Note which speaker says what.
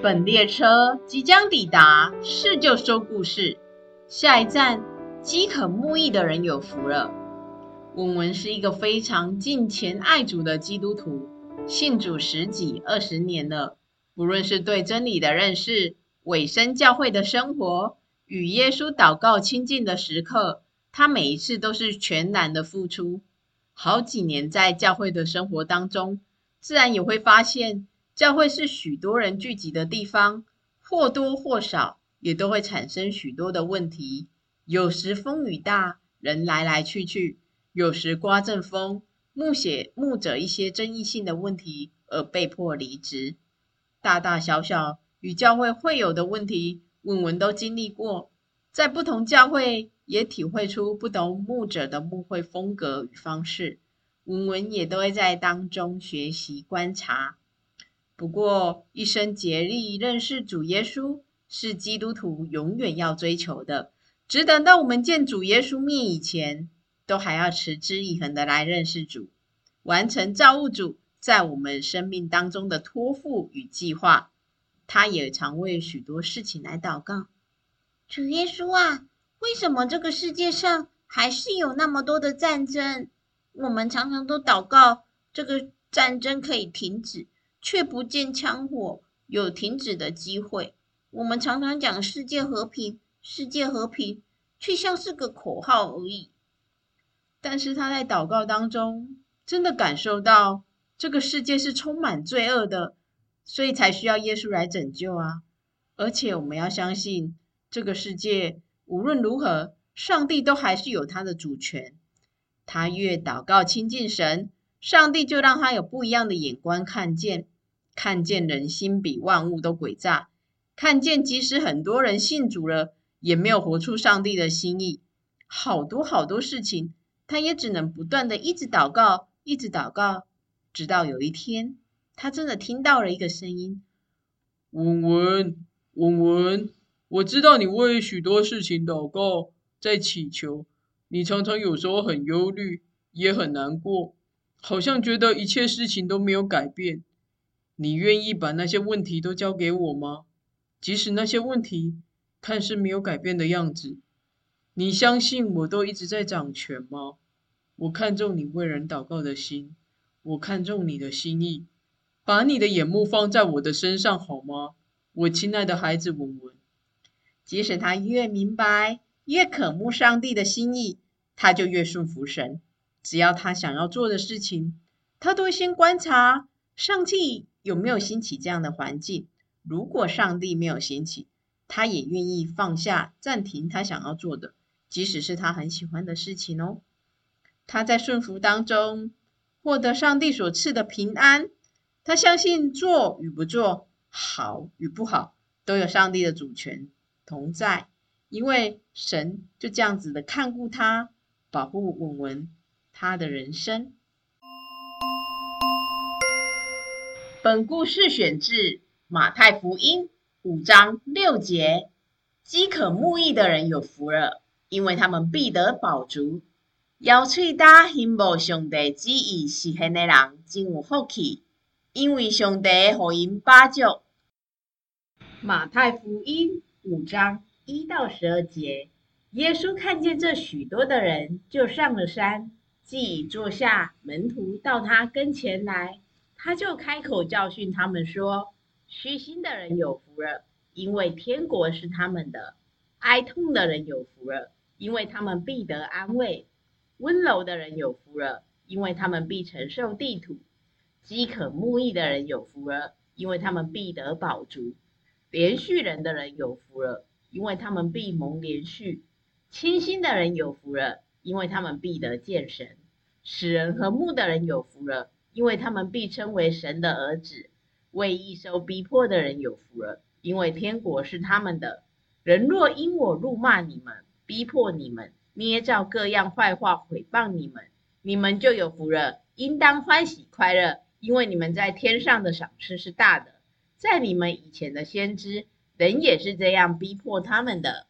Speaker 1: 本列车即将抵达，是就说故事。下一站，饥渴慕义的人有福了。文文是一个非常敬虔爱主的基督徒，信主十几二十年了。不论是对真理的认识、委身教会的生活、与耶稣祷告亲近的时刻，他每一次都是全然的付出。好几年在教会的生活当中，自然也会发现。教会是许多人聚集的地方，或多或少也都会产生许多的问题。有时风雨大，人来来去去；有时刮阵风，牧写牧者一些争议性的问题而被迫离职。大大小小与教会会有的问题，文文都经历过。在不同教会也体会出不同牧者的牧会风格与方式，文文也都会在当中学习观察。不过，一生竭力认识主耶稣，是基督徒永远要追求的。只等到我们见主耶稣面以前，都还要持之以恒的来认识主，完成造物主在我们生命当中的托付与计划。他也常为许多事情来祷告。
Speaker 2: 主耶稣啊，为什么这个世界上还是有那么多的战争？我们常常都祷告，这个战争可以停止。却不见枪火有停止的机会。我们常常讲世界和平，世界和平，却像是个口号而已。
Speaker 1: 但是他在祷告当中，真的感受到这个世界是充满罪恶的，所以才需要耶稣来拯救啊！而且我们要相信，这个世界无论如何，上帝都还是有他的主权。他越祷告亲近神。上帝就让他有不一样的眼光看见，看见人心比万物都诡诈，看见即使很多人信主了，也没有活出上帝的心意。好多好多事情，他也只能不断的一直祷告，一直祷告，直到有一天，他真的听到了一个声音：“
Speaker 3: 文文，文文，我知道你为许多事情祷告，在祈求，你常常有时候很忧虑，也很难过。”好像觉得一切事情都没有改变，你愿意把那些问题都交给我吗？即使那些问题看似没有改变的样子，你相信我都一直在掌权吗？我看重你为人祷告的心，我看重你的心意，把你的眼目放在我的身上好吗？我亲爱的孩子文文，
Speaker 1: 即使他越明白，越渴慕上帝的心意，他就越顺服神。只要他想要做的事情，他都会先观察上帝有没有兴起这样的环境。如果上帝没有兴起，他也愿意放下、暂停他想要做的，即使是他很喜欢的事情哦。他在顺服当中获得上帝所赐的平安。他相信做与不做，好与不好，都有上帝的主权同在，因为神就这样子的看顾他，保护文文。他的人生。本故事选自马太福音五章六节：饥渴慕义的人有福了，因为他们必得饱足。要喙焦信无上帝旨意实现的人真有福气，因为上帝予因饱足。马太福音五章一到十二节：耶稣看见这许多的人，就上了山。既已坐下，门徒到他跟前来，他就开口教训他们说：“虚心的人有福了，因为天国是他们的；哀痛的人有福了，因为他们必得安慰；温柔的人有福了，因为他们必承受地土；饥渴慕义的人有福了，因为他们必得饱足；连续人的人有福了，因为他们必蒙连续；清心的人有福了。”因为他们必得见神，使人和睦的人有福了，因为他们必称为神的儿子；为义受逼迫的人有福了，因为天国是他们的。人若因我辱骂你们、逼迫你们、捏造各样坏话毁谤你们，你们就有福了，应当欢喜快乐，因为你们在天上的赏赐是大的。在你们以前的先知，人也是这样逼迫他们的。